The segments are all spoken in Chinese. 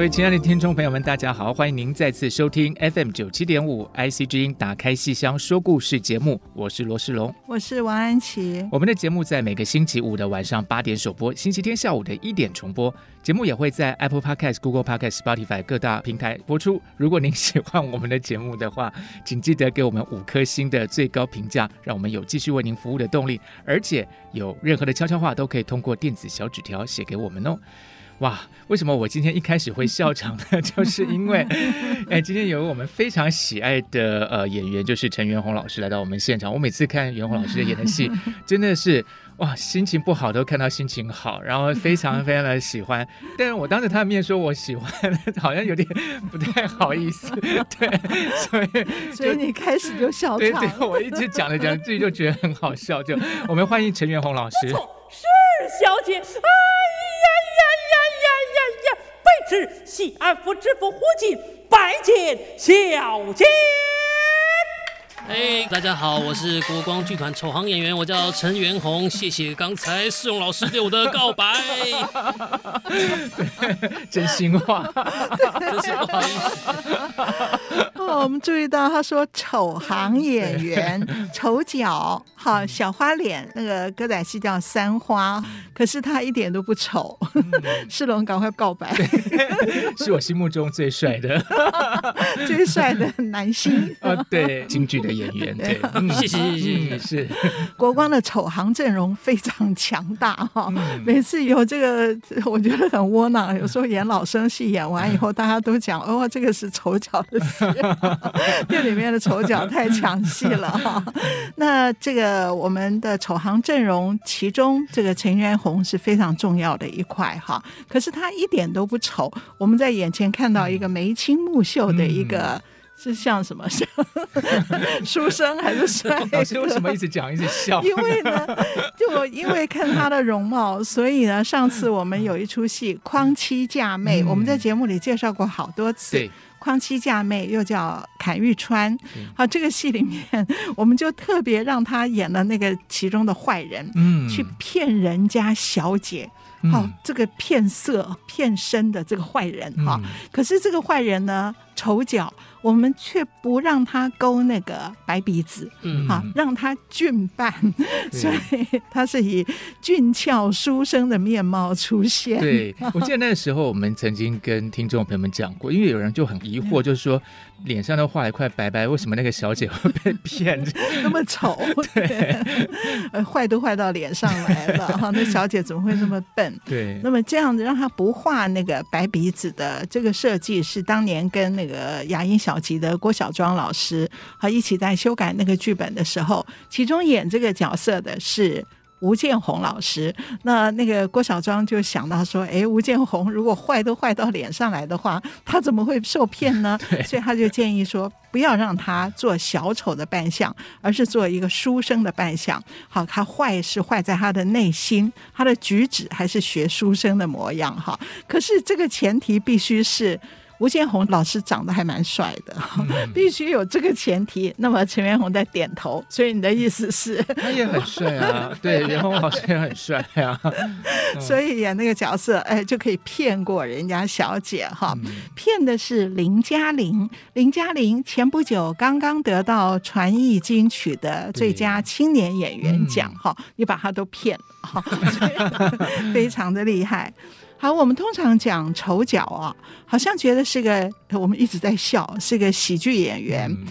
各位亲爱的听众朋友们，大家好！欢迎您再次收听 FM 九七点五 IC 之音打开戏箱说故事节目，我是罗世龙，我是王安琪。我们的节目在每个星期五的晚上八点首播，星期天下午的一点重播。节目也会在 Apple Podcast、Google Podcast、Spotify 各大平台播出。如果您喜欢我们的节目的话，请记得给我们五颗星的最高评价，让我们有继续为您服务的动力。而且有任何的悄悄话都可以通过电子小纸条写给我们哦。哇，为什么我今天一开始会笑场呢？就是因为，哎，今天有我们非常喜爱的呃演员，就是陈元鸿老师来到我们现场。我每次看元鸿老师演的戏，真的是哇，心情不好都看到心情好，然后非常非常的喜欢。但是我当着他的面说我喜欢，好像有点不太好意思。对，所以所以你开始就笑场。对对，我一直讲着讲着自己就觉得很好笑。就我们欢迎陈元鸿老师。是小姐。哎是西安府知府胡进拜见小姐。哎，大家好，我是国光剧团丑行演员，我叫陈元红。谢谢刚才世荣老师对我的告白，真心话，真是不好意思。哦，我们注意到他说丑行演员，丑角，好小花脸，那个歌仔戏叫三花，可是他一点都不丑。世龙赶快告白，是我心目中最帅的，最帅的男星啊，对，京剧的。演员 对，谢谢谢谢，是国光的丑行阵容非常强大哈。每次有这个，我觉得很窝囊。有时候演老生戏演完以后，大家都讲哦，这个是丑角的戏，这里面的丑角太抢戏了哈。那这个我们的丑行阵容，其中这个陈元红是非常重要的一块哈。可是他一点都不丑，我们在眼前看到一个眉清目秀的一个。是像什么？像 书生还是帅？老师为什么一直讲一直笑？因为呢，就因为看他的容貌，所以呢，上次我们有一出戏《匡妻嫁妹》，嗯，我们在节目里介绍过好多次。对，《匡妻嫁妹》又叫《阚玉川》。好，这个戏里面，我们就特别让他演了那个其中的坏人，嗯，去骗人家小姐。好，这个骗色骗身的这个坏人哈，可是这个坏人呢，丑角。我们却不让他勾那个白鼻子，嗯，好，让他俊扮，所以他是以俊俏书生的面貌出现。对，我记得那个时候，我们曾经跟听众朋友们讲过，因为有人就很疑惑，就是说脸上都画一块白白，为什么那个小姐会被骗？那么丑，对，坏都坏到脸上来了，哈，那小姐怎么会那么笨？对，那么这样子让她不画那个白鼻子的这个设计，是当年跟那个雅音小。小吉的郭小庄老师和一起在修改那个剧本的时候，其中演这个角色的是吴建宏老师。那那个郭小庄就想到说：“哎，吴建宏如果坏都坏到脸上来的话，他怎么会受骗呢？”所以他就建议说：“不要让他做小丑的扮相，而是做一个书生的扮相。好，他坏是坏在他的内心，他的举止还是学书生的模样。哈，可是这个前提必须是。”吴建宏老师长得还蛮帅的，嗯、必须有这个前提。那么陈元宏在点头，所以你的意思是？他也很帅啊，对，元宏老师也很帅啊。所以演那个角色，哎，就可以骗过人家小姐哈。骗的是林嘉玲，林嘉玲前不久刚刚得到传艺金曲的最佳青年演员奖哈，你把他都骗了哈，非常的厉害。好，我们通常讲丑角啊，好像觉得是个我们一直在笑，是个喜剧演员。嗯、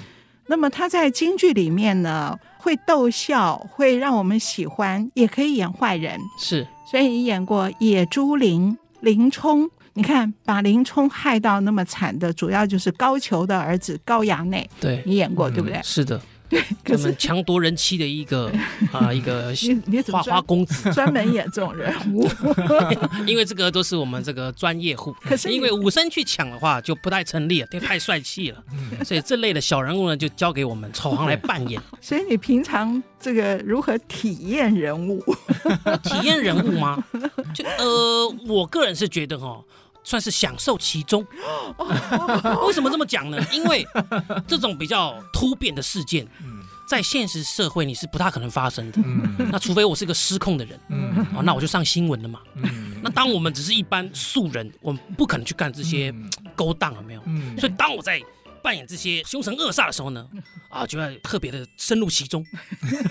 那么他在京剧里面呢，会逗笑，会让我们喜欢，也可以演坏人。是，所以你演过野猪林，林冲，你看把林冲害到那么惨的，主要就是高俅的儿子高衙内。对，你演过、嗯、对不对？是的。对，可是抢夺人妻的一个 啊，一个花花公子，专门演这种人物，因为这个都是我们这个专业户。可是因为武生去抢的话就不太成立了，太帅气了，所以这类的小人物呢就交给我们丑行来扮演。所以你平常这个如何体验人物？体验人物吗？就呃，我个人是觉得哈。算是享受其中，为什么这么讲呢？因为这种比较突变的事件，在现实社会你是不大可能发生的。那除非我是个失控的人，哦，那我就上新闻了嘛。那当我们只是一般素人，我们不可能去干这些勾当，有没有？所以当我在扮演这些凶神恶煞的时候呢，啊，就要特别的深入其中，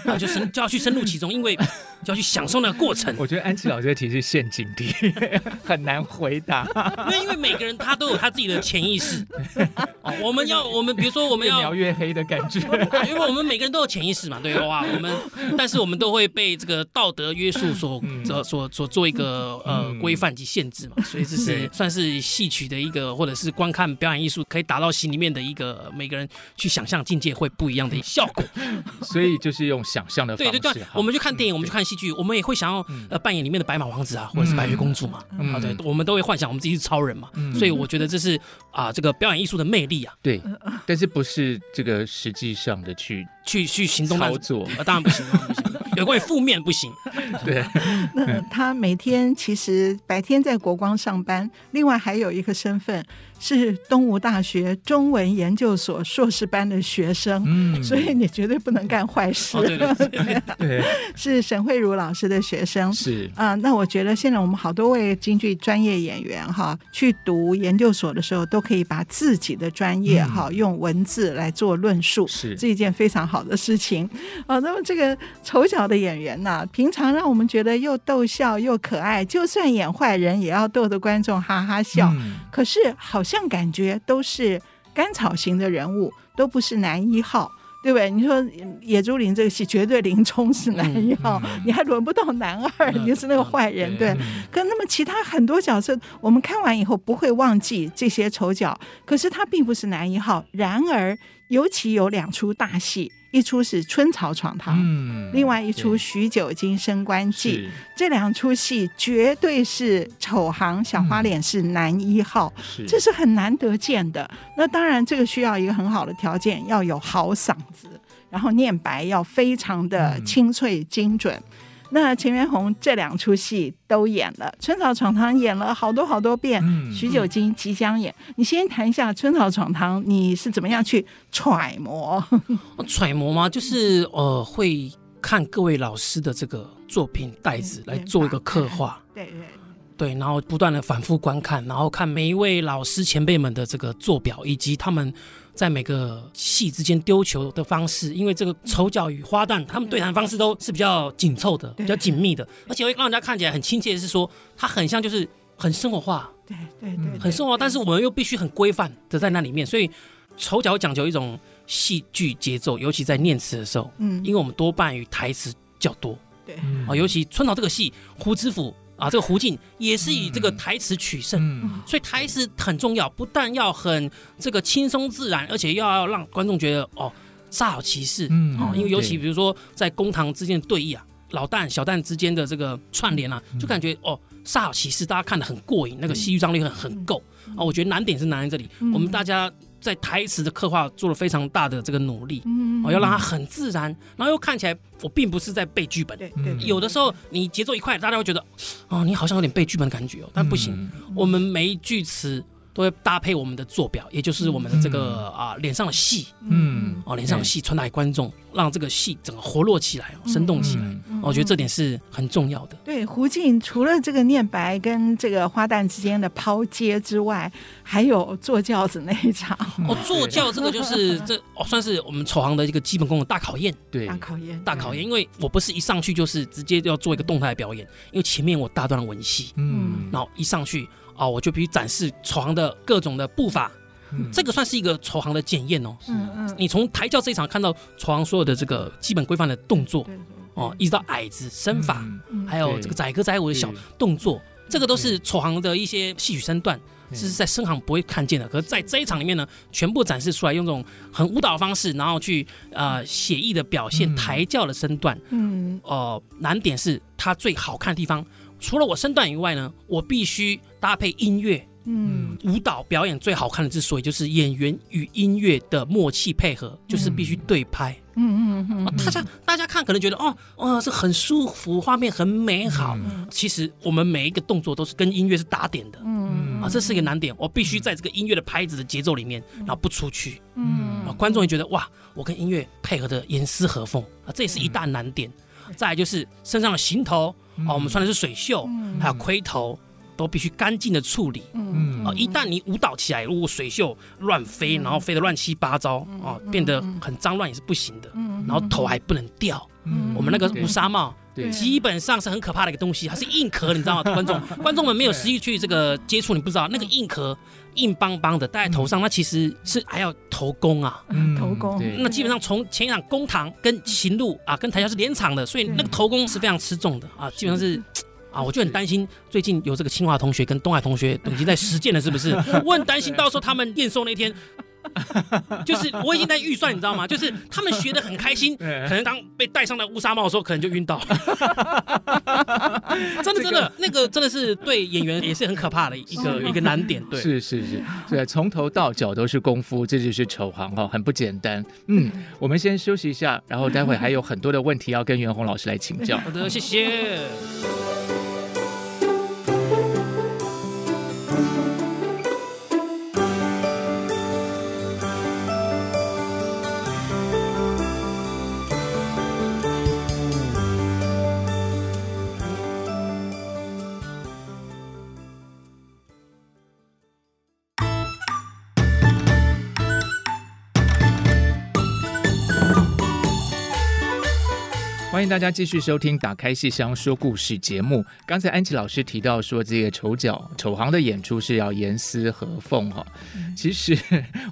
啊，就深就要去深入其中，因为就要去享受那个过程。我觉得安琪老师的题是陷阱题，很难回答。因 为因为每个人他都有他自己的潜意识，哦，我们要我们比如说我们要越描越黑的感觉，因为我们每个人都有潜意识嘛，对哇，我们但是我们都会被这个道德约束所所所所做一个呃规范及限制嘛，所以这是算是戏曲的一个或者是观看表演艺术可以达到心里面的。的一个每个人去想象境界会不一样的效果，所以就是用想象的方式。对对对，我们去看电影，我们去看戏剧，我们也会想要呃扮演里面的白马王子啊，或者是白雪公主嘛。啊，对，我们都会幻想我们自己是超人嘛。所以我觉得这是啊这个表演艺术的魅力啊。对，但是不是这个实际上的去去去行动操作啊，当然不行，不行。有关于负面不行。对，那他每天其实白天在国光上班，另外还有一个身份。是东吴大学中文研究所硕士班的学生，嗯，所以你绝对不能干坏事。哦、对，对，对，对，是沈慧茹老师的学生，是啊、呃。那我觉得现在我们好多位京剧专业演员哈，去读研究所的时候，都可以把自己的专业哈、嗯、用文字来做论述，是这一件非常好的事情啊、呃。那么这个丑角的演员呢，平常让我们觉得又逗笑又可爱，就算演坏人也要逗得观众哈哈笑。嗯、可是好。像感觉都是甘草型的人物，都不是男一号，对不对？你说野猪林这个戏绝对林冲是男一号，嗯嗯、你还轮不到男二，嗯、你就是那个坏人，嗯、对。可那么其他很多角色，我们看完以后不会忘记这些丑角，可是他并不是男一号。然而，尤其有两出大戏。一出是《春草闯堂》，嗯，另外一出《许久经升官记》，这两出戏绝对是丑行小花脸是男一号，嗯，这是很难得见的。那当然，这个需要一个很好的条件，要有好嗓子，然后念白要非常的清脆精准。嗯那陈元洪这两出戏都演了，《春草闯堂》演了好多好多遍，嗯，许九经即将演。你先谈一下《春草闯堂》，你是怎么样去揣摩？揣摩吗？就是呃，会看各位老师的这个作品袋子来做一个刻画，对对对，然后不断的反复观看，然后看每一位老师前辈们的这个做表，以及他们。在每个戏之间丢球的方式，因为这个丑角与花旦他们对谈方式都是比较紧凑的、比较紧密的，而且会让人家看起来很亲切是说，它很像就是很生活化，对对对，很生活化，但是我们又必须很规范的在那里面，所以丑角讲究一种戏剧节奏，尤其在念词的时候，嗯，因为我们多半与台词较多，对。啊，尤其春草这个戏，胡知府。啊，这个胡静也是以这个台词取胜，嗯，所以台词很重要，不但要很这个轻松自然，而且又要让观众觉得哦，煞有其事，嗯，哦，因为尤其比如说在公堂之间的对弈啊，老旦小旦之间的这个串联啊，就感觉哦，煞有其事，大家看得很过瘾，那个戏剧张力很很够。啊，我觉得难点是难在这里，我们大家。在台词的刻画做了非常大的这个努力，嗯，哦要让它很自然，然后又看起来我并不是在背剧本，对对，有的时候你节奏一快，大家会觉得，哦，你好像有点背剧本的感觉哦，但不行，我们每一句词。都会搭配我们的坐表，也就是我们的这个、嗯、啊脸上的戏，嗯，哦脸上的戏传达给观众，让这个戏整个活络起来，生动起来。嗯、我觉得这点是很重要的。对，胡静除了这个念白跟这个花旦之间的抛接之外，还有坐轿子那一场。哦，坐轿这个就是这哦，算是我们丑行的一个基本功的大考验。对，大考验，大考验。因为我不是一上去就是直接要做一个动态表演，因为前面我大段的文戏，嗯，然后一上去。哦，我就必须展示丑行的各种的步伐，嗯、这个算是一个丑行的检验哦。嗯嗯，你从抬轿这一场看到丑行所有的这个基本规范的动作，哦，一直到矮子身法，嗯、还有这个载歌载舞的小动作，这个都是丑行的一些戏曲身段。这是在生行不会看见的，可是在这一场里面呢，全部展示出来，用这种很舞蹈的方式，然后去呃写意的表现抬轿的身段。嗯，哦、呃，难点是它最好看的地方，除了我身段以外呢，我必须搭配音乐。嗯，舞蹈表演最好看的之所以就是演员与音乐的默契配合，就是必须对拍。嗯嗯嗯，大家大家看可能觉得哦哦是很舒服，画面很美好。嗯、其实我们每一个动作都是跟音乐是打点的。嗯啊，这是一个难点，我必须在这个音乐的拍子的节奏里面，然后不出去。嗯啊，观众也觉得哇，我跟音乐配合的严丝合缝啊，这也是一大难点。再来就是身上的行头啊，我们穿的是水袖，还有盔头。都必须干净的处理，嗯。啊，一旦你舞蹈起来，如果水袖乱飞，然后飞得乱七八糟啊，变得很脏乱也是不行的，嗯，然后头还不能掉，嗯，我们那个乌纱帽，对，基本上是很可怕的一个东西，它是硬壳，你知道吗？观众观众们没有实际去这个接触，你不知道那个硬壳硬邦邦的戴在头上，那其实是还要头功啊，头功，那基本上从前一场公堂跟行路啊跟台下是连场的，所以那个头功是非常吃重的。啊，基本上是。啊，我就很担心，最近有这个清华同学跟东海同学已经在实践了，是不是？我很担心到时候他们验收那天，就是我已经在预算，你知道吗？就是他们学的很开心，可能当被戴上了乌纱帽的时候，可能就晕倒。真的真的，那个真的是对演员也是很可怕的一个一个难点。对，是是是，对，从头到脚都是功夫，这就是丑行哈，很不简单。嗯，我们先休息一下，然后待会还有很多的问题要跟袁弘老师来请教。好的，谢谢。大家继续收听《打开戏箱说故事》节目。刚才安琪老师提到说，这个丑角、丑行的演出是要严丝合缝哈。其实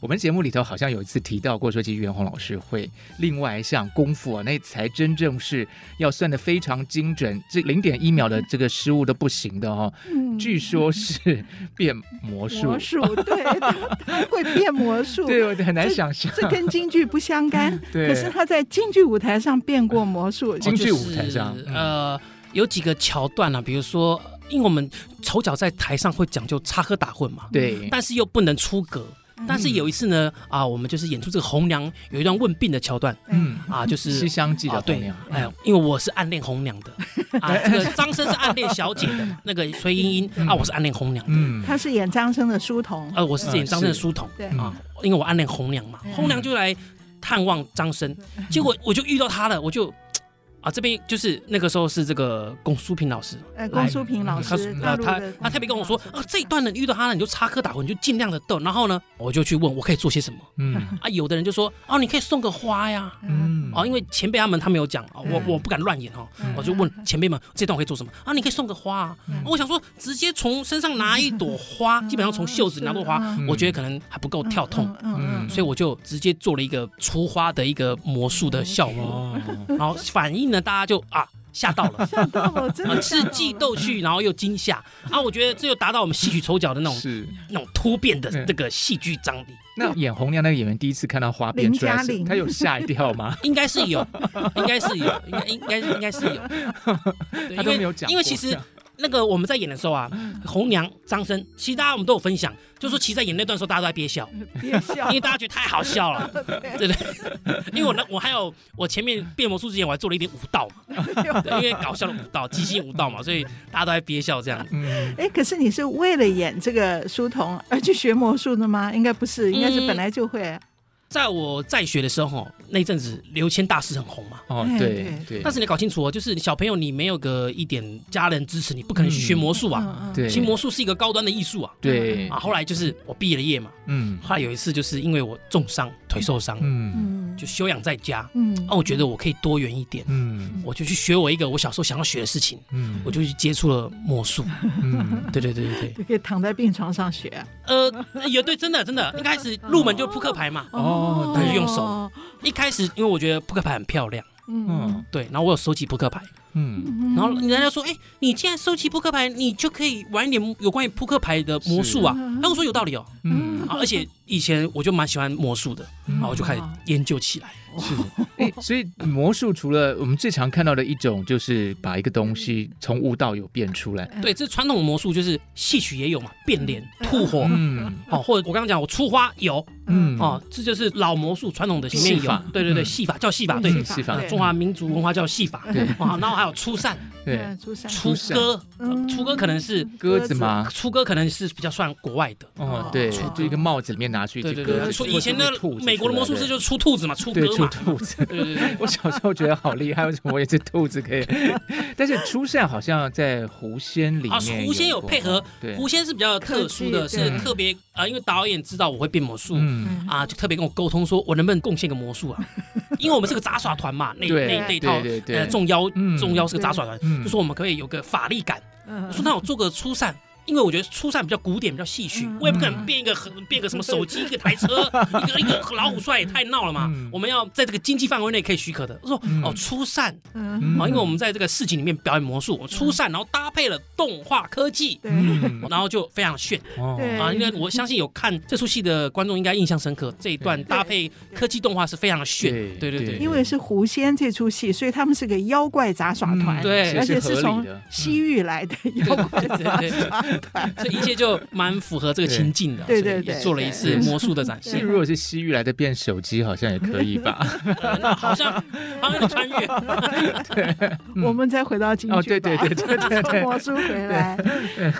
我们节目里头好像有一次提到过，说其实袁弘老师会另外一项功夫啊，那才真正是要算的非常精准，这零点一秒的 这个失误都不行的哈。据说是变魔术，魔术对，他会变魔术，对，我很难想象，这跟京剧不相干。对，可是他在京剧舞台上变过魔术。京剧舞台上，就是、呃，有几个桥段啊，比如说，因为我们丑角在台上会讲究插科打诨嘛，对，但是又不能出格。但是有一次呢，啊，我们就是演出这个红娘有一段问病的桥段，嗯，啊，就是《西厢记》的红娘，哎，因为我是暗恋红娘的，啊，这个张生是暗恋小姐的，那个崔莺莺啊，我是暗恋红娘的，他是演张生的书童，呃，我是演张生的书童，对。啊，因为我暗恋红娘嘛，红娘就来探望张生，结果我就遇到他了，我就。啊，这边就是那个时候是这个龚淑平老师，哎，龚淑平老师，他他他特别跟我说，啊，这一段呢遇到他了，你就插科打诨，你就尽量的逗，然后呢，我就去问我可以做些什么，嗯，啊，有的人就说，哦，你可以送个花呀，嗯，哦，因为前辈他们他没有讲，我我不敢乱演哈，我就问前辈们这段我可以做什么？啊，你可以送个花啊，我想说直接从身上拿一朵花，基本上从袖子拿朵花，我觉得可能还不够跳痛，嗯，所以我就直接做了一个出花的一个魔术的效果，然后反应呢。大家就啊吓到了，吓到了，真的是既逗趣，然后又惊吓啊！我觉得这又达到我们戏曲丑角的那种是那种突变的这个戏剧张力。那演红娘那个演员第一次看到花边出来，他有吓一跳吗？应该是有，应该是有，应该应该应该是有。他都没有讲，因为其实。那个我们在演的时候啊，红娘张生，其实大家我们都有分享，就是说其实在演那段时候，大家都在憋笑，憋笑，因为大家觉得太好笑了，对不对？因为我呢，我还有我前面变魔术之前，我还做了一点舞蹈嘛，因为搞笑的舞蹈，即兴舞蹈嘛，所以大家都在憋笑这样。哎，可是你是为了演这个书童而去学魔术的吗？应该不是，应该是本来就会。在我在学的时候，那阵子刘谦大师很红嘛。哦，对对。但是你搞清楚哦，就是小朋友，你没有个一点家人支持，你不可能去学魔术啊。对。其实魔术是一个高端的艺术啊。对。啊，后来就是我毕业了业嘛。嗯。后来有一次，就是因为我重伤，腿受伤，嗯，就休养在家。嗯。啊，我觉得我可以多元一点。嗯。我就去学我一个我小时候想要学的事情。嗯。我就去接触了魔术。嗯。对对对对对。就可以躺在病床上学。呃，也对，真的真的，一开始入门就扑克牌嘛。哦。哦，对，用手。一开始，因为我觉得扑克牌很漂亮，嗯，对，然后我有收集扑克牌，嗯，然后人家说，哎，你既然收集扑克牌，你就可以玩一点有关于扑克牌的魔术啊。那我说有道理哦，嗯，而且以前我就蛮喜欢魔术的，然后我就开始研究起来。是，哎，所以魔术除了我们最常看到的一种，就是把一个东西从无到有变出来。对，这传统的魔术就是戏曲也有嘛，变脸、吐火，嗯，好，或者我刚刚讲我出花有，嗯，哦，这就是老魔术传统的里面有，对对对，戏法叫戏法，对，戏法，中华民族文化叫戏法，对，啊，然后还有出扇，对，出歌，出歌可能是鸽子吗？出歌可能是比较算国外的，哦，对，就一个帽子里面拿去，对对对，说以前的美国的魔术师就是出兔子嘛，出歌嘛。兔子，对对对，我小时候觉得好厉害，为什么我也是兔子可以？但是出扇好像在狐仙里面啊，狐仙有配合，狐仙是比较特殊的，是特别啊，因为导演知道我会变魔术，啊，就特别跟我沟通，说我能不能贡献个魔术啊？因为我们是个杂耍团嘛，那那那套呃众妖众妖是个杂耍团，就说我们可以有个法力感。我说那我做个出扇。因为我觉得出扇比较古典，比较戏曲，我也不可能变一个很变个什么 手机，一个台车，一个一个老虎帅，也太闹了嘛。我们要在这个经济范围内可以许可的。我说哦，出扇啊，因为我们在这个市井里面表演魔术，我出扇，然后搭配了动画科技，然后就非常炫。啊。因为我相信有看这出戏的观众应该印象深刻，这一段搭配科技动画是非常的炫。对对对，因为是狐仙这出戏，所以他们是个妖怪杂耍团，对，而且是从西域来的妖怪杂耍。这一切就蛮符合这个情境的，对对对，做了一次魔术的展示。如果是西域来的变手机，好像也可以吧？好像好像穿越。对，我们再回到京剧，对对对对对，对魔术回来。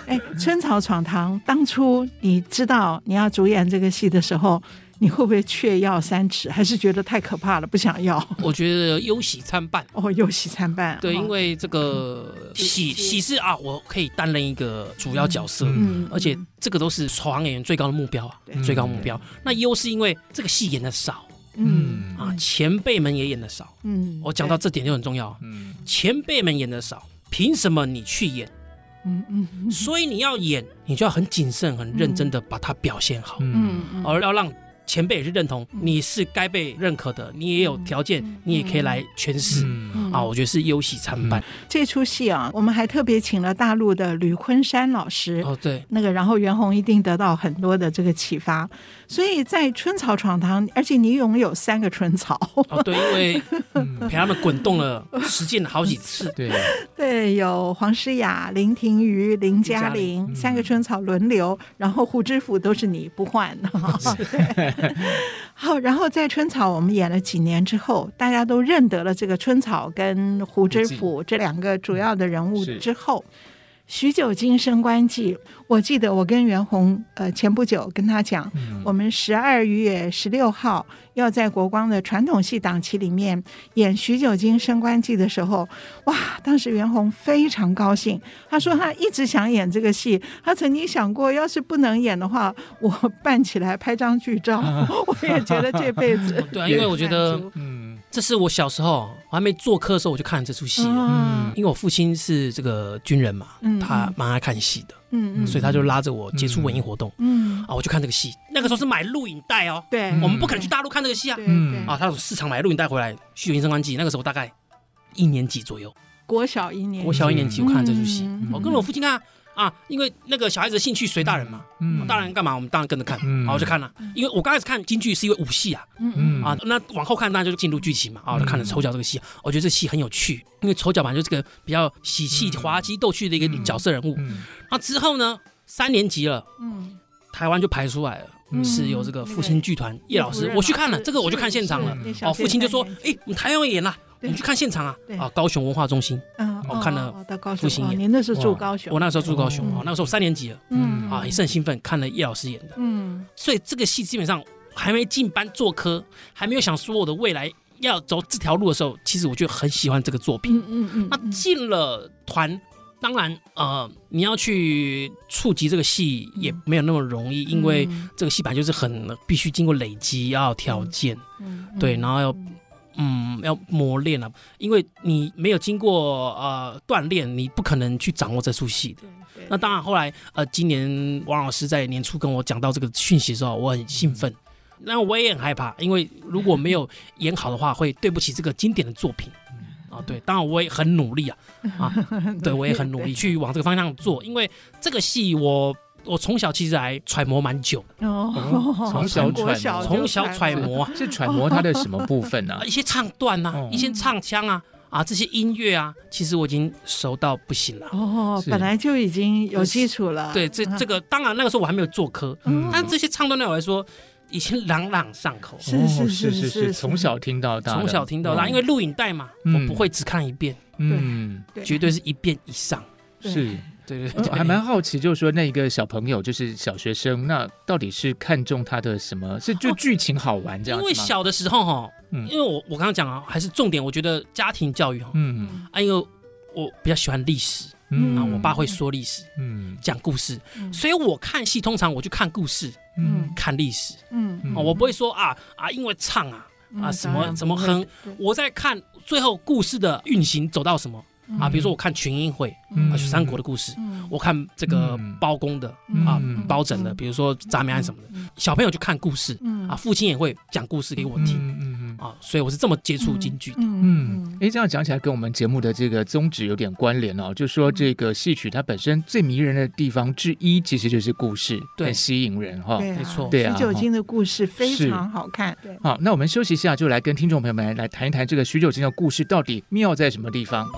哎，春草闯堂，当初你知道你要主演这个戏的时候。你会不会却要三尺，还是觉得太可怕了不想要？我觉得忧喜参半哦，忧喜参半。对，因为这个喜喜是啊，我可以担任一个主要角色，嗯，而且这个都是首行演员最高的目标啊，最高目标。那忧是因为这个戏演的少，嗯啊，前辈们也演的少，嗯，我讲到这点就很重要，嗯，前辈们演的少，凭什么你去演？嗯嗯，所以你要演，你就要很谨慎、很认真的把它表现好，嗯，而要让。前辈也是认同你是该被认可的，你也有条件，你也可以来诠释。啊。我觉得是忧喜参半。这出戏啊，我们还特别请了大陆的吕昆山老师。哦，对，那个然后袁弘一定得到很多的这个启发。所以在春草闯堂，而且你拥有三个春草。哦，对，因为 陪他们滚动了实践了好几次，对。对，有黄诗雅、林庭瑜、林嘉玲三个春草轮流，然后胡知府都是你不换。好，然后在春草我们演了几年之后，大家都认得了这个春草跟胡知府这两个主要的人物之后。许久经升官记，我记得我跟袁弘，呃，前不久跟他讲，嗯、我们十二月十六号要在国光的传统戏档期里面演许久经升官记的时候，哇，当时袁弘非常高兴，他说他一直想演这个戏，他曾经想过，要是不能演的话，我办起来拍张剧照，我也觉得这辈子对、啊，因为我觉得，嗯。这是我小时候我还没做科的时候，我就看了这出戏。嗯，因为我父亲是这个军人嘛，他蛮爱看戏的。嗯，所以他就拉着我接触文艺活动。嗯，啊，我就看这个戏。那个时候是买录影带哦。对，我们不可能去大陆看这个戏啊。嗯，啊，他从市场买录影带回来，《许久经升官记》。那个时候大概一年级左右，国小一年，国小一年级，我看了这出戏。我跟我父亲看。啊，因为那个小孩子的兴趣随大人嘛，嗯，大人干嘛，我们当然跟着看，好，我就看了。因为我刚开始看京剧是因为武戏啊，嗯嗯。啊，那往后看当然就是进入剧情嘛，啊，就看了丑角这个戏，我觉得这戏很有趣，因为丑角本来就是个比较喜气、滑稽、逗趣的一个角色人物。那之后呢，三年级了，嗯，台湾就排出来了，是由这个父亲剧团叶老师，我去看了这个，我就看现场了，哦，父亲就说，哎，我们台湾要演了。你去看现场啊！啊，高雄文化中心，我看了复兴演。您那时候住高雄，我那时候住高雄啊，那个时候三年级了，嗯。啊，也是很兴奋，看了叶老师演的，嗯，所以这个戏基本上还没进班做科，还没有想说我的未来要走这条路的时候，其实我就很喜欢这个作品，嗯嗯，那进了团，当然呃，你要去触及这个戏也没有那么容易，因为这个戏本来就是很必须经过累积，要条件，嗯，对，然后要。嗯，要磨练了，因为你没有经过呃锻炼，你不可能去掌握这出戏的。那当然，后来呃，今年王老师在年初跟我讲到这个讯息的时候，我很兴奋，那我也很害怕，因为如果没有演好的话，会对不起这个经典的作品。啊，对，当然我也很努力啊，啊，对我也很努力 去往这个方向做，因为这个戏我我从小其实还揣摩蛮久哦，从小揣从小揣摩。是揣摩他的什么部分呢？一些唱段啊，一些唱腔啊，啊，这些音乐啊，其实我已经熟到不行了。哦，本来就已经有基础了。对，这这个当然那个时候我还没有做科，但这些唱段对我来说。已经朗朗上口，是是是是是，从小听到大，从小听到大，因为录影带嘛，我不会只看一遍，嗯，绝对是一遍以上，是，对对，还蛮好奇，就是说那个小朋友，就是小学生，那到底是看中他的什么？是就剧情好玩这样？因为小的时候哈，因为我我刚刚讲啊，还是重点，我觉得家庭教育哈，嗯。啊，因为我比较喜欢历史。嗯。啊，我爸会说历史，嗯，讲故事，所以我看戏通常我就看故事，嗯，看历史，嗯，啊，我不会说啊啊，因为唱啊啊什么什么哼，我在看最后故事的运行走到什么啊，比如说我看群英会啊，三国的故事，我看这个包公的啊，包拯的，比如说铡美案什么的，小朋友就看故事，啊，父亲也会讲故事给我听。啊，所以我是这么接触京剧的。嗯，哎，这样讲起来跟我们节目的这个宗旨有点关联哦。就是说这个戏曲它本身最迷人的地方之一，其实就是故事，对，吸引人哈。没错，对啊。徐九金的故事非常好看。对。好，那我们休息一下，就来跟听众朋友们来谈一谈这个许九经的故事到底妙在什么地方。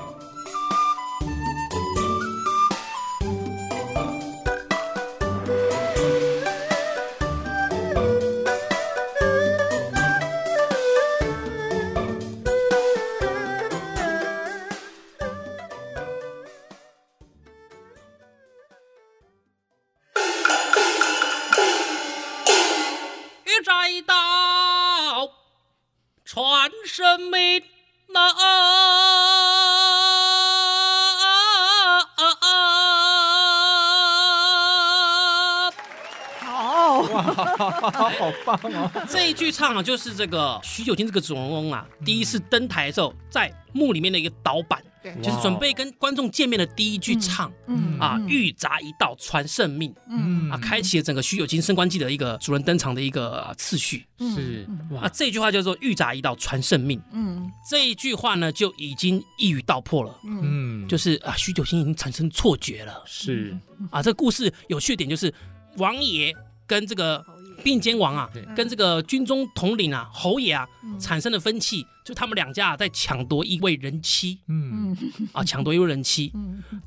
好棒啊！这一句唱啊，就是这个徐九天这个主人翁啊，第一次登台的时候，在墓里面的一个导板，就是准备跟观众见面的第一句唱，啊，玉札一道传圣命，嗯啊，开启了整个徐九金升官记的一个主人登场的一个次序。是啊，这句话叫做玉札一道传圣命。嗯，这一句话呢，就已经一语道破了。嗯，就是啊，徐九金已经产生错觉了。是啊，这个故事有趣的点就是王爷跟这个。并肩王啊，跟这个军中统领啊，侯爷啊，产生了分歧，就他们两家啊，在抢夺一位人妻，嗯，啊，抢夺一位人妻，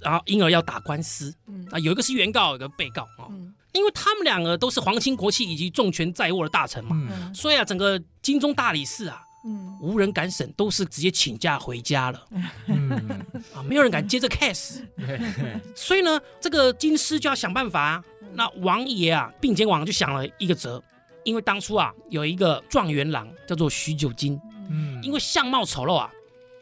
然后因而要打官司，啊，有一个是原告，有一个被告啊，因为他们两个都是皇亲国戚以及重权在握的大臣嘛，所以啊，整个京中大理寺啊，无人敢审，都是直接请假回家了，啊，没有人敢接这 case，所以呢，这个京师就要想办法。那王爷啊，并肩王就想了一个辙，因为当初啊，有一个状元郎叫做徐九金，嗯，因为相貌丑陋啊，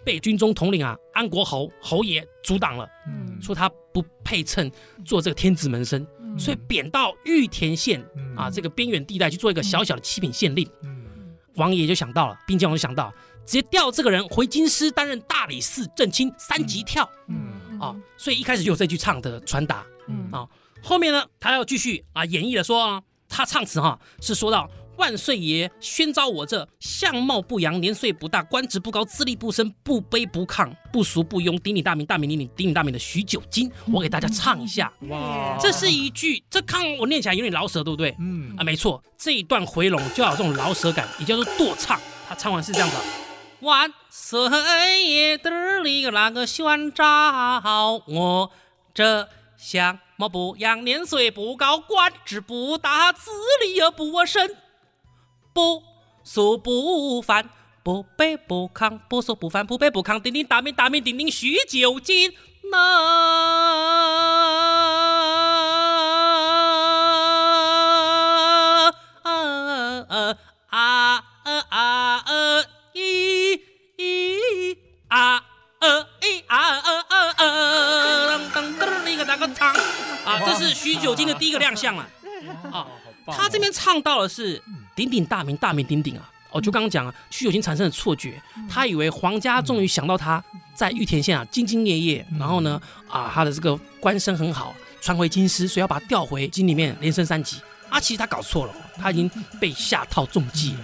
被军中统领啊安国侯侯爷阻挡了，嗯，说他不配称做这个天子门生，嗯、所以贬到玉田县、嗯、啊这个边远地带去做一个小小的七品县令，嗯，王爷就想到了，并肩王就想到，直接调这个人回京师担任大理寺正卿三级跳，嗯。啊，所以一开始就有这句唱的传达，嗯。啊。后面呢，他要继续啊演绎的说啊，他唱词哈是说到万岁爷宣召我这相貌不扬、年岁不大、官职不高、资历不深、不卑不亢、不俗不庸、鼎鼎大名、大名鼎鼎、鼎鼎大名的许九金，我给大家唱一下。哇，这是一句，这看我念起来有点饶舌，对不对？嗯啊，没错，这一段回笼就要有这种饶舌感，也叫做剁唱。他唱完是这样的：万岁爷的里个那个宣召我这相。莫不扬，年岁不高，官职不大，资历也不深，不俗不凡，不卑不亢，不俗不凡，不卑不亢，鼎鼎大名，大名鼎鼎徐九金呐！啊，这是徐九金的第一个亮相了，啊，他这边唱到的是鼎鼎大名，大名鼎鼎啊，哦，就刚刚讲啊，徐九金产生了错觉，他以为皇家终于想到他在玉田县啊兢兢业业，然后呢，啊，他的这个官声很好，传回京师，所以要把他调回京里面连升三级，啊，其实他搞错了，他已经被下套中计了，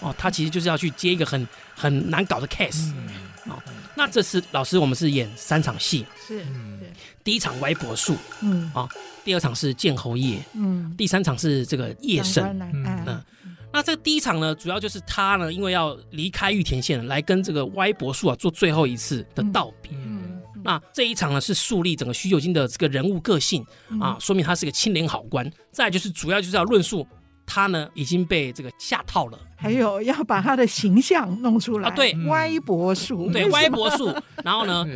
哦，他其实就是要去接一个很很难搞的 case，哦。那这次老师我们是演三场戏，是，第一场歪脖树，嗯。啊，第二场是剑侯夜，嗯，第三场是这个夜圣，嗯，那这个第一场呢，主要就是他呢，因为要离开玉田县来跟这个歪脖树啊做最后一次的道别，嗯，那这一场呢是树立整个许久经的这个人物个性啊，说明他是个清廉好官，再就是主要就是要论述。他呢已经被这个下套了，还有要把他的形象弄出来啊，对，歪脖树，对，歪脖树，然后呢，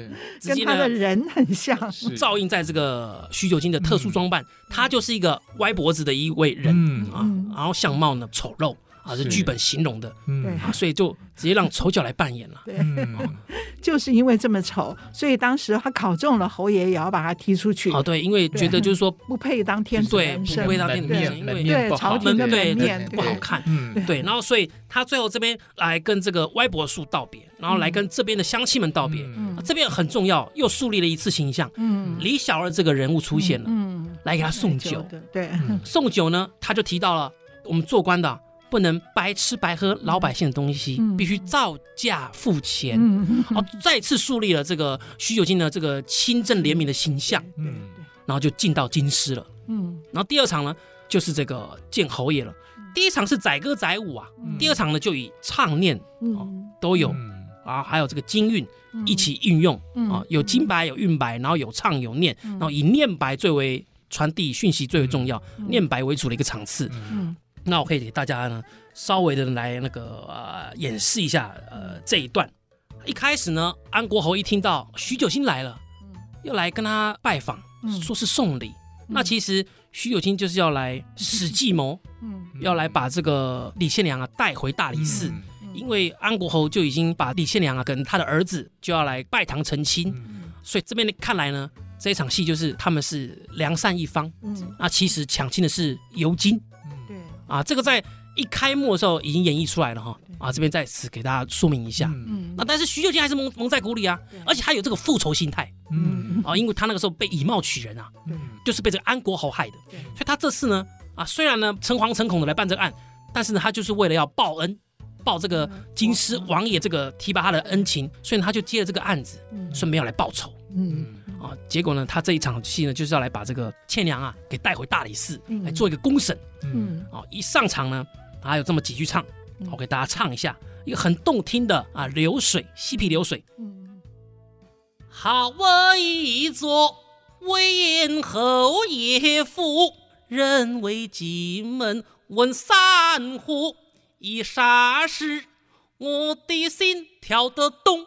跟他的人很像，照应在这个许久经的特殊装扮，他就是一个歪脖子的一位人啊，然后相貌呢丑陋。啊，是剧本形容的，对，所以就直接让丑角来扮演了。对，就是因为这么丑，所以当时他考中了侯爷，也要把他踢出去。哦，对，因为觉得就是说 不配当天子人生，不配当天子因为朝廷的门面不好看。嗯。对，然后所以他最后这边来跟这个歪脖树道别，然后来跟这边的乡亲们道别。嗯。这边很重要，又树立了一次形象。嗯，李小二这个人物出现了，嗯，来给他送酒。对，送酒呢，他就提到了我们做官的。不能白吃白喝老百姓的东西，嗯、必须造价付钱。嗯、哦，再次树立了这个许久经的这个清正廉明的形象。嗯，然后就进到京师了。嗯，然后第二场呢，就是这个见侯爷了。第一场是载歌载舞啊，嗯、第二场呢就以唱念哦都有。啊，还有这个京韵一起运用啊，有京白有韵白，然后有唱有念，然后以念白最为传递讯息最为重要，念白为主的一个场次。嗯。那我可以给大家呢，稍微的来那个呃演示一下呃这一段。一开始呢，安国侯一听到许九卿来了，要来跟他拜访，说是送礼。那其实许九卿就是要来使计谋，要来把这个李献良啊带回大理寺，因为安国侯就已经把李献良啊跟他的儿子就要来拜堂成亲，所以这边看来呢，这一场戏就是他们是良善一方，那其实抢亲的是尤金。啊，这个在一开幕的时候已经演绎出来了哈。啊，这边在此给大家说明一下。嗯，那但是徐秀清还是蒙蒙在鼓里啊，而且他有这个复仇心态。嗯，啊，因为他那个时候被以貌取人啊，就是被这个安国侯害的。所以他这次呢，啊，虽然呢诚惶诚恐的来办这个案，但是呢，他就是为了要报恩，报这个京师王爷这个提拔他的恩情，所以他就接了这个案子，顺便要来报仇。嗯，啊，结果呢，他这一场戏呢，就是要来把这个倩娘啊给带回大理寺来做一个公审。嗯，啊，一上场呢，还有这么几句唱，我给大家唱一下，一个很动听的啊，流水，嬉皮流水。嗯，好我一座威严侯爷府，人为进门问三呼，一霎时我的心跳得咚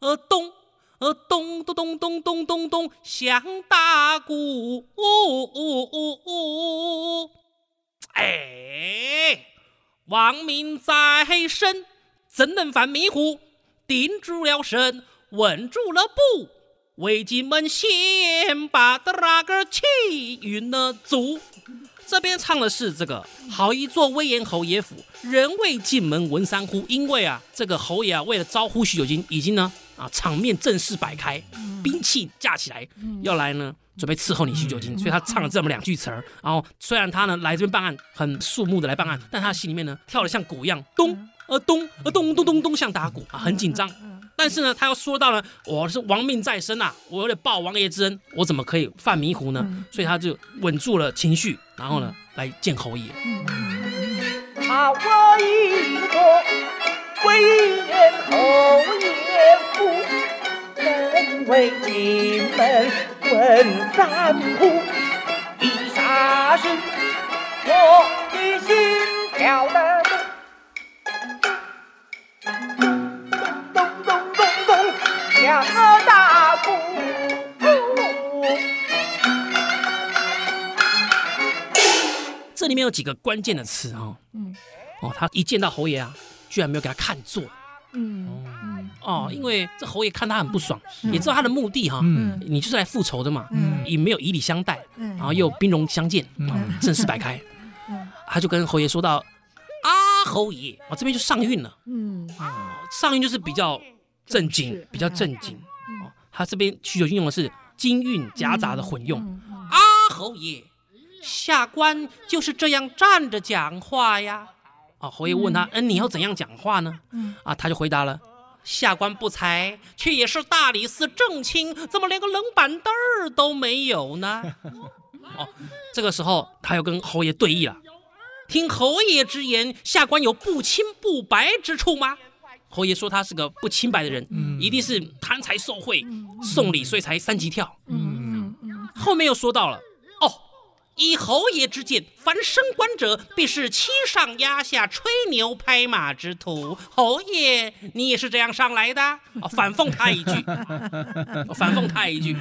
呃咚。呃，咚咚咚咚咚咚咚，响大鼓。呜呜呜呜。哎，王命在身，怎能犯迷糊？定住了神，稳住了步，为进门先把的那个气运了足。这边唱的是这个，好一座威严侯爷府，人为进门闻三呼。因为啊，这个侯爷啊，为了招呼许久经，已经呢。啊，场面正式摆开，兵器架起来，要来呢，准备伺候你许久经，所以他唱了这么两句词儿。然后虽然他呢来这边办案，很肃穆的来办案，但他心里面呢跳得像鼓一样，咚呃咚呃咚咚咚咚像打鼓啊，很紧张。但是呢，他又说到呢，我是亡命在身呐，我有点报王爷之恩，我怎么可以犯迷糊呢？所以他就稳住了情绪，然后呢来见侯爷。啊，我一个威严侯爷。人为进门问三呼，一霎时我的心跳得咚咚咚咚咚，像个大鼓。这里面有几个关键的词哦，嗯，哦，他一见到侯爷啊，居然没有给他看座，嗯。哦，因为这侯爷看他很不爽，也知道他的目的哈，你就是来复仇的嘛，也没有以礼相待，然后又兵戎相见，正式摆开，他就跟侯爷说到：“啊，侯爷，我这边就上韵了，嗯，上韵就是比较正经，比较正经，哦，他这边许久运用的是金韵夹杂的混用，啊，侯爷，下官就是这样站着讲话呀，啊，侯爷问他，嗯，你要怎样讲话呢？啊，他就回答了。下官不才，却也是大理寺正卿，怎么连个冷板凳儿都没有呢？哦，这个时候他又跟侯爷对弈了。听侯爷之言，下官有不清不白之处吗？侯爷说他是个不清白的人，嗯、一定是贪财受贿、嗯、送礼，所以才三级跳。嗯嗯、后面又说到了。依侯爷之见，凡升官者必是欺上压下、吹牛拍马之徒。侯爷，你也是这样上来的？哦，反讽他一句，哦、反讽他一句。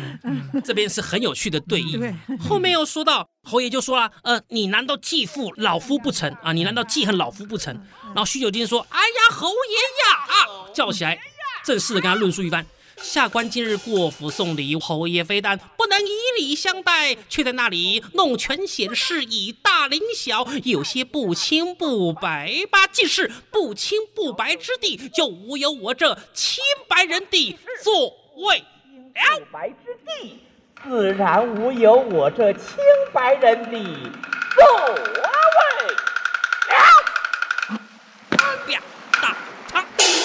这边是很有趣的对弈。后面又说到，侯爷就说了：“呃，你难道记负老夫不成啊？你难道记恨老夫不成？”然后许九金说：“哎呀，侯爷呀！”啊，叫起来，正式的跟他论述一番。下官今日过府送礼，侯爷非但不能以礼相待，却在那里弄权显示，以大凌小，有些不清不白吧？既是不清不白之地，就无有我这清白人的作为了。不白之地，自然无有我这清白人的作为了。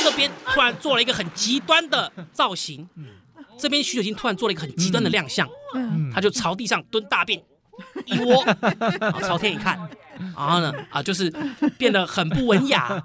这边突然做了一个很极端的造型，这边徐九金突然做了一个很极端的亮相，他就朝地上蹲大便一窝，朝天一看，然后呢啊，就是变得很不文雅。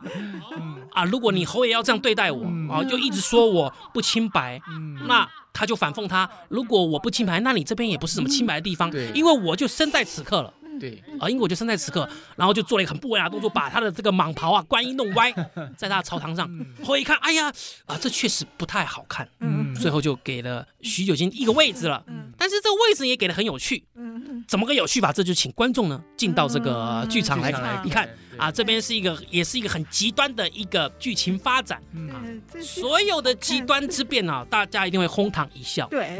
啊。如果你侯爷要这样对待我啊，就一直说我不清白，那他就反讽他，如果我不清白，那你这边也不是什么清白的地方，因为我就生在此刻了。对啊，英国就生在此刻，然后就做了一个很不文雅的动作，把他的这个蟒袍啊、冠衣弄歪，在他的朝堂上。后一看，哎呀，啊，这确实不太好看。嗯，最后就给了许九金一个位置了。嗯，但是这个位置也给的很有趣。嗯，怎么个有趣法？这就请观众呢进到这个剧场来看一看。啊，这边是一个，也是一个很极端的一个剧情发展。嗯，所有的极端之变啊，大家一定会哄堂一笑。对，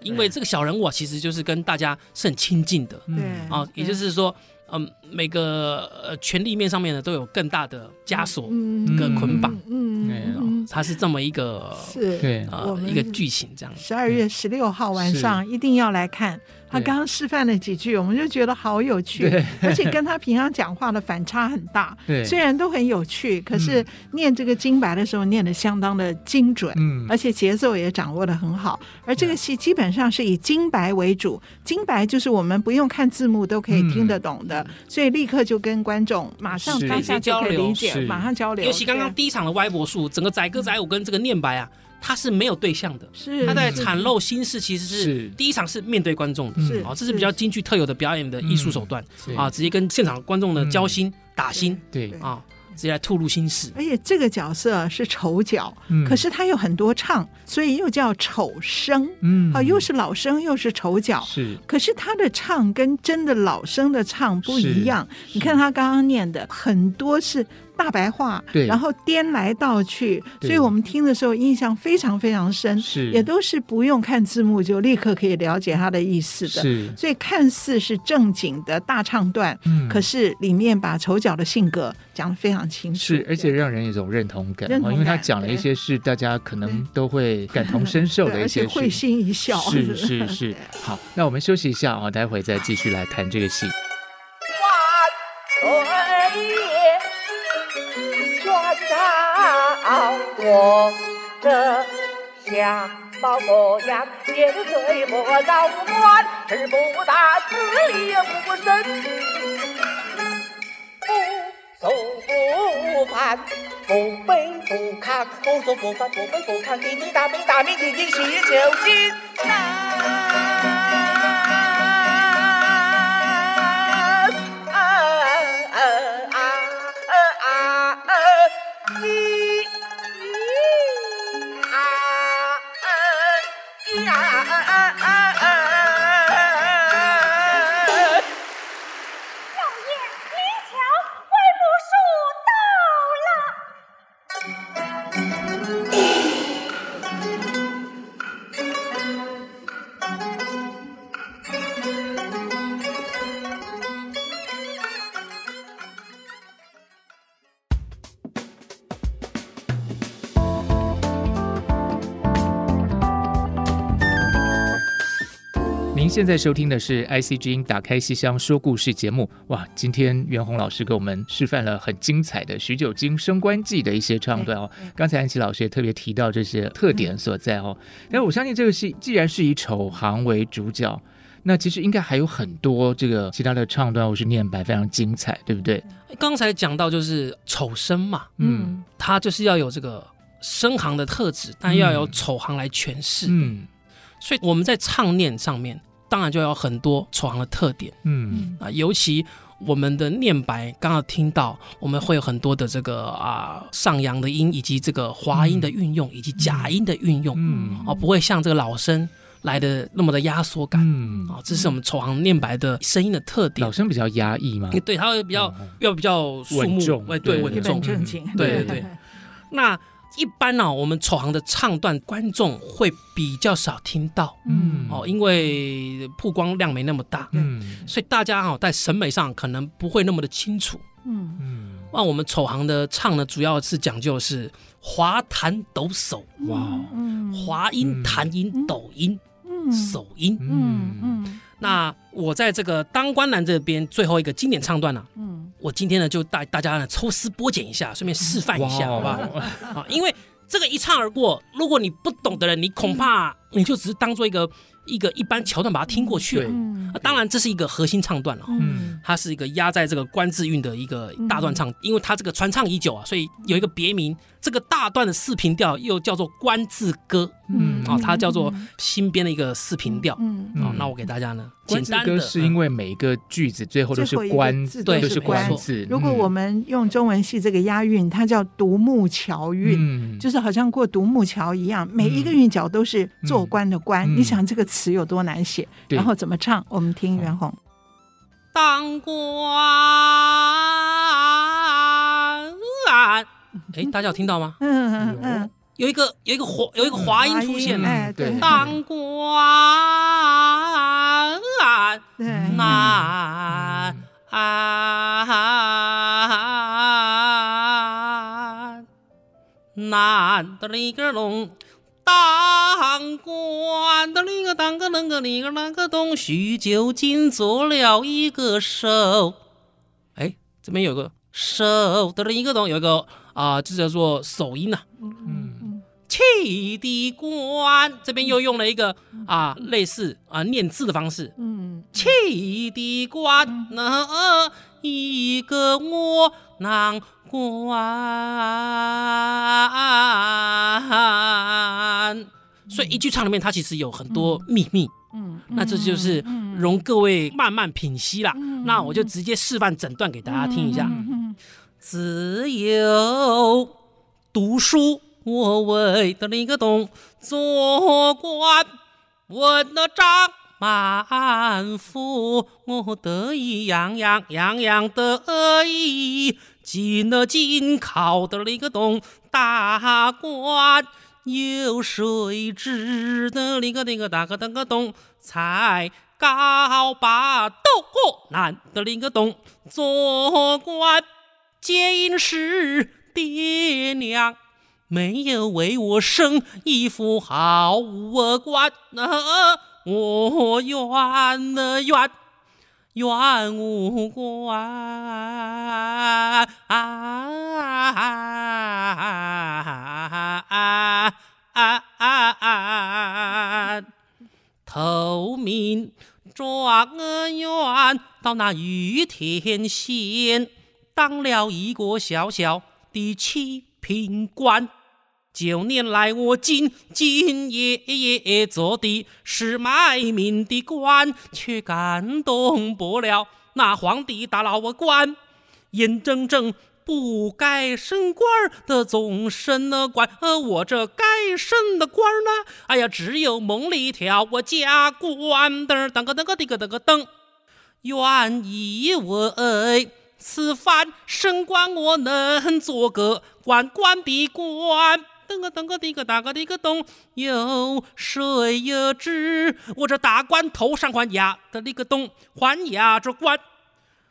因为这个小人物啊，其实就是跟大家是很亲近的。对，啊，也就是说，嗯，每个呃权力面上面呢，都有更大的枷锁跟捆绑。嗯，它是这么一个是。对。啊一个剧情这样。十二月十六号晚上一定要来看。他刚刚示范了几句，我们就觉得好有趣，而且跟他平常讲话的反差很大。对，虽然都很有趣，可是念这个金白的时候念的相当的精准，嗯，而且节奏也掌握的很好。而这个戏基本上是以金白为主，金白就是我们不用看字幕都可以听得懂的，所以立刻就跟观众马上当下就可以理解，马上交流。尤其刚刚第一场的歪脖术，整个载歌载舞跟这个念白啊。他是没有对象的，是他在袒露心事，其实是第一场是面对观众的，是啊，这是比较京剧特有的表演的艺术手段啊，直接跟现场观众的交心打心，对。啊，直接来吐露心事。而且这个角色是丑角，可是他有很多唱，所以又叫丑生，嗯，啊，又是老生又是丑角，是，可是他的唱跟真的老生的唱不一样。你看他刚刚念的很多是。大白话，对，然后颠来倒去，所以我们听的时候印象非常非常深，是，也都是不用看字幕就立刻可以了解他的意思的，是，所以看似是正经的大唱段，嗯，可是里面把丑角的性格讲得非常清楚，是，而且让人有一种认同感，认同感，因为他讲了一些事，大家可能都会感同身受的一些事，会心一笑，是是是。好，那我们休息一下啊，待会再继续来谈这个戏。我这相貌模样年岁莫饶官志不大资历也不深不熟不凡不卑不亢不作不亢不卑不亢的你大明大明的你是一条心现在收听的是 IC 之音打开戏箱说故事节目。哇，今天袁弘老师给我们示范了很精彩的许久经升官记的一些唱段哦。刚才安琪老师也特别提到这些特点所在哦。但我相信这个戏既然是以丑行为主角，那其实应该还有很多这个其他的唱段或是念白非常精彩，对不对？刚才讲到就是丑生嘛，嗯，他就是要有这个生行的特质，但要有丑行来诠释，嗯。所以我们在唱念上面，当然就有很多丑行的特点，嗯。啊，尤其我们的念白，刚刚听到我们会有很多的这个啊上扬的音，以及这个滑音的运用，以及假音的运用，嗯。啊，不会像这个老生来的那么的压缩感，嗯。啊，这是我们丑行念白的声音的特点。老生比较压抑嘛，对，他会比较要比较稳重，哎，对，稳重，对对对，那。一般呢、啊，我们丑行的唱段，观众会比较少听到，嗯，哦，因为曝光量没那么大，嗯，所以大家哈在审美上可能不会那么的清楚，嗯。嗯。那我们丑行的唱呢，主要是讲究是滑弹抖手，哇，嗯，滑音弹音抖音，嗯，擞音，嗯嗯。那我在这个当官男这边最后一个经典唱段呢、啊，嗯，我今天呢就带大家呢抽丝剥茧一下，顺便示范一下，好不好？啊，因为这个一唱而过，如果你不懂的人，你恐怕你就只是当做一个。一个一般桥段把它听过去了，嗯、当然这是一个核心唱段了，嗯，它是一个压在这个关字韵的一个大段唱，嗯、因为它这个传唱已久啊，所以有一个别名，这个大段的四平调又叫做关字歌，嗯，啊，它叫做新编的一个四平调，嗯，啊，那我给大家呢，简单的是因为每一个句子最后都是关字，对，都是关。字。如果我们用中文系这个押韵，它叫独木桥韵，嗯、就是好像过独木桥一样，每一个韵脚都是做官的官。嗯、你想这个。词有多难写，然后怎么唱？我们听袁弘。当官，哎，大家有听到吗？嗯嗯嗯，有一个有一个滑有一个滑音出现了。哎，对。当官，难，难的一个龙。当官的那个当个那个那个那个东许九经做了一个手，哎，这边有个手的一个东，有一个啊，这叫做手音呐。嗯嗯，气的官这边又用了一个啊，类似啊念字的方式。嗯，气的官那一个我囊。关，所以一句唱里面，它其实有很多秘密。嗯，那这就是容各位慢慢品析啦。那我就直接示范整段给大家听一下。自幼读书，我为的那个懂，做官我得帐满腹，我得意洋洋洋洋得意。进了京考的那个洞，大官有谁知的那个那个大个那个洞，才高八斗过难得那个洞，做官皆因是爹娘没有为我生一副好官，我愿的愿。愿无关，投名状元到那玉田县，当了一个小小的七品官。九年来，我兢兢业业做的是卖命的官，却感动不了那皇帝大老官，眼睁睁不该升官的总升了官，而我这该升的官呢？哎呀，只有梦里挑我加官的，噔个噔个的个的个噔，愿意为此番升官，我能做个官官的官。噔个噔个滴个哒个滴个咚，有谁又知我这大官头上还压的那个咚，还压着官，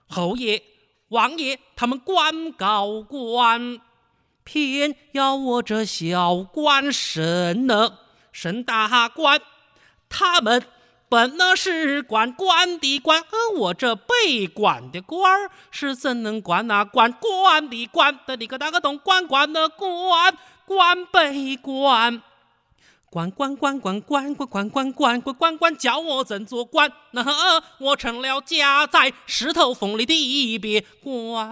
侯爷、王爷他们官高官，偏要我这小官升了升大官，他们。本那是管官的官，而我这被管的官是怎能管那管官的官的你个大个懂管管的官关被管。关关关关关关关关关关关关，叫我怎做官？那我成了夹在石头缝里的一别官。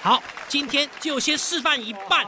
好，今天就先示范一半。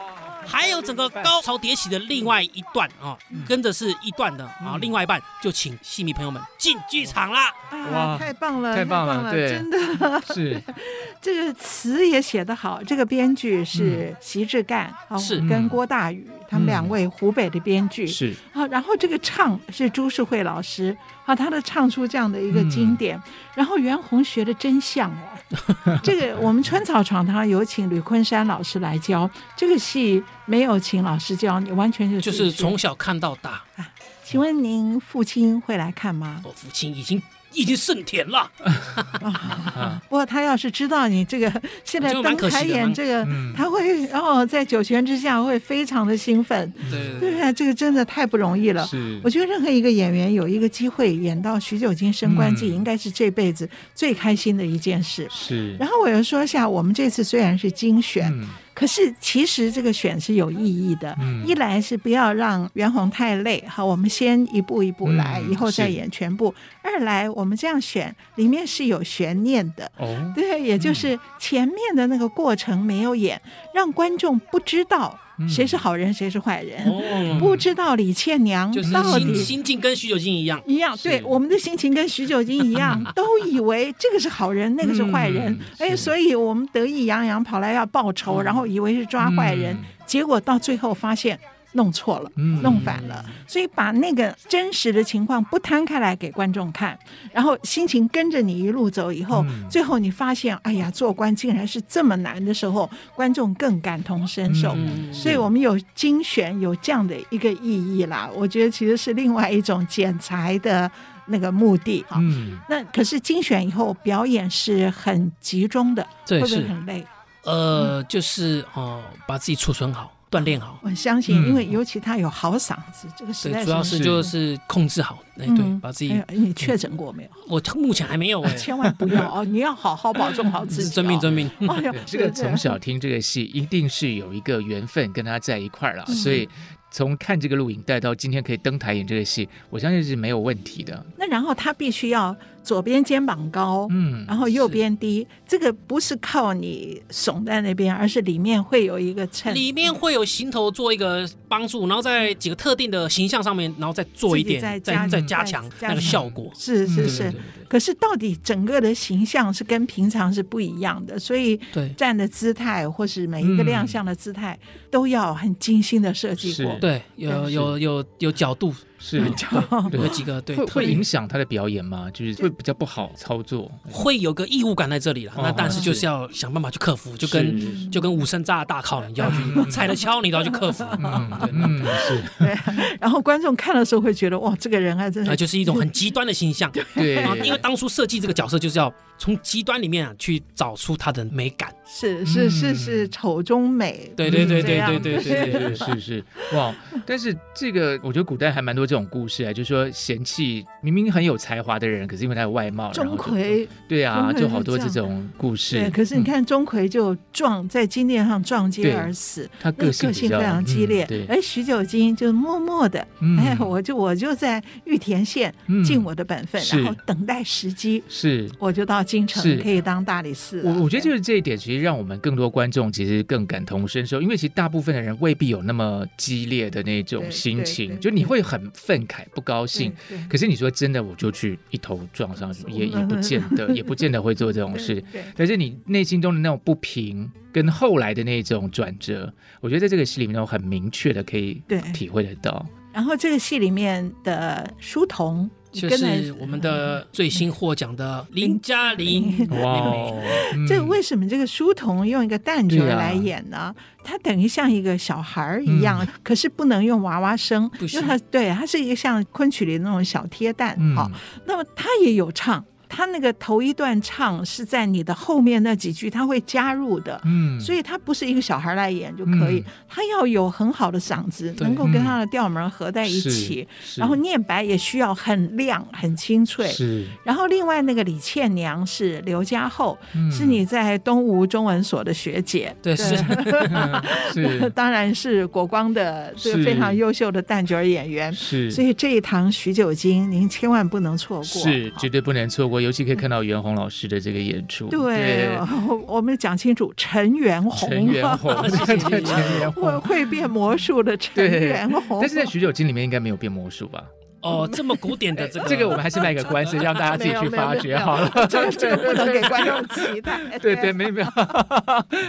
还有整个高潮迭起的另外一段啊，跟着是一段的啊，另外一半就请戏迷朋友们进剧场啦！哇，太棒了，太棒了，对，真的。是。这个词也写得好，这个编剧是席志干，是。跟郭大宇他们两位湖北的编剧。是。啊，然后这个唱是朱世慧老师啊，他的唱出这样的一个经典，然后袁弘学的真像哦，这个我们春草床堂有请吕昆山老师来教这个戏。没有请老师教你，完全就是就是从小看到大。啊，请问您父亲会来看吗？我父亲已经。已经胜甜了，不过他要是知道你这个 现在登台演这个，他会哦在九泉之下会非常的兴奋。对对啊，这个真的太不容易了。是，我觉得任何一个演员有一个机会演到许久经升官记，应该是这辈子最开心的一件事。是。然后我又说一下，我们这次虽然是精选，可是其实这个选是有意义的。一来是不要让袁弘太累，好，我们先一步一步来，以后再演全部。二来我。我们这样选，里面是有悬念的，哦、对，也就是前面的那个过程没有演，嗯、让观众不知道谁是好人，谁是坏人，嗯、不知道李倩娘到底心境跟许久经一样，一样，对，我们的心情跟许久经一样，都以为这个是好人，那个是坏人，嗯、哎，所以我们得意洋洋跑来要报仇，嗯、然后以为是抓坏人，嗯、结果到最后发现。弄错了，弄反了，所以把那个真实的情况不摊开来给观众看，然后心情跟着你一路走以后，最后你发现，哎呀，做官竟然是这么难的时候，观众更感同身受。所以我们有精选，有这样的一个意义啦。我觉得其实是另外一种剪裁的那个目的。嗯，那可是精选以后表演是很集中的，会不会很累？呃，就是哦，把自己储存好。锻炼好，我相信，因为尤其他有好嗓子，这个时代主要是就是控制好，哎，对，把自己。你确诊过没有？我目前还没有，千万不要 哦！你要好好保重好自己，遵命遵命。哎呀，这个从小听这个戏，一定是有一个缘分跟他在一块儿了，所以从看这个录影带到今天可以登台演这个戏，我相信是没有问题的。那然后他必须要。左边肩膀高，嗯，然后右边低，这个不是靠你耸在那边，而是里面会有一个衬，里面会有行头做一个帮助，然后在几个特定的形象上面，然后再做一点，再再再加强。那个效果。是是是，可是到底整个的形象是跟平常是不一样的，所以站的姿态或是每一个亮相的姿态都要很精心的设计过。对，有有有有角度。是，有几个对，会影响他的表演吗？就是会比较不好操作，会有个异物感在这里了。那但是就是要想办法去克服，就跟就跟武生扎大靠，你要去踩了敲，你都要去克服。嗯，嗯，是。对，然后观众看的时候会觉得，哇，这个人还真的就是一种很极端的形象。对，因为当初设计这个角色就是要从极端里面啊去找出它的美感。是是是是，丑中美。对对对对对对对对是是哇！但是这个我觉得古代还蛮多这种故事啊，就是说嫌弃明明很有才华的人，可是因为他有外貌，钟馗对啊，就好多这种故事。可是你看钟馗就撞在金殿上撞击而死，他个性非常激烈。对，哎许久经就默默的，哎，我就我就在玉田县尽我的本分，然后等待时机。是，我就到。京城可以当大理寺。我我觉得就是这一点，其实让我们更多观众其实更感同身受，因为其实大部分的人未必有那么激烈的那种心情，就你会很愤慨。不高兴，可是你说真的，我就去一头撞上去，也也不见得，也不见得会做这种事。但是你内心中的那种不平，跟后来的那种转折，我觉得在这个戏里面我很明确的可以体会得到。然后这个戏里面的书童。就是我们的最新获奖的林嘉玲。哇，这为什么这个书童用一个旦角来演呢？他等于像一个小孩一样，可是不能用娃娃声，因为他对他是一个像昆曲里那种小贴蛋。好，那么他也有唱。他那个头一段唱是在你的后面那几句他会加入的，嗯，所以他不是一个小孩来演就可以，嗯、他要有很好的嗓子，能够跟他的调门合在一起，然后念白也需要很亮很清脆，是。然后另外那个李倩娘是刘家后，嗯、是你在东吴中文所的学姐，对，对。是，是，当然是国光的这个非常优秀的旦角演员，是。所以这一堂许久经，您千万不能错过，是绝对不能错过，尤其可以看到袁弘老师的这个演出。对，对我们讲清楚，陈元洪，陈元洪，陈元洪，会会变魔术的陈元洪。但是在许久经里面应该没有变魔术吧？哦，这么古典的这个，这个我们还是卖个关子，让大家自己去发掘好了。这个这个不能给观众期待。对对，没有没有。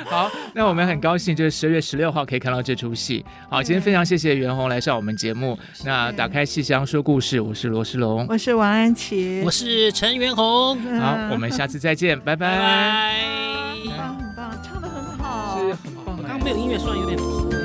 好，那我们很高兴，就是十二月十六号可以看到这出戏。好，今天非常谢谢袁弘来上我们节目。那打开戏箱说故事，我是罗世龙，我是王安琪，我是陈元弘。好，我们下次再见，拜拜。很棒很棒，唱的很好，是很棒。刚刚没有音乐，算有点。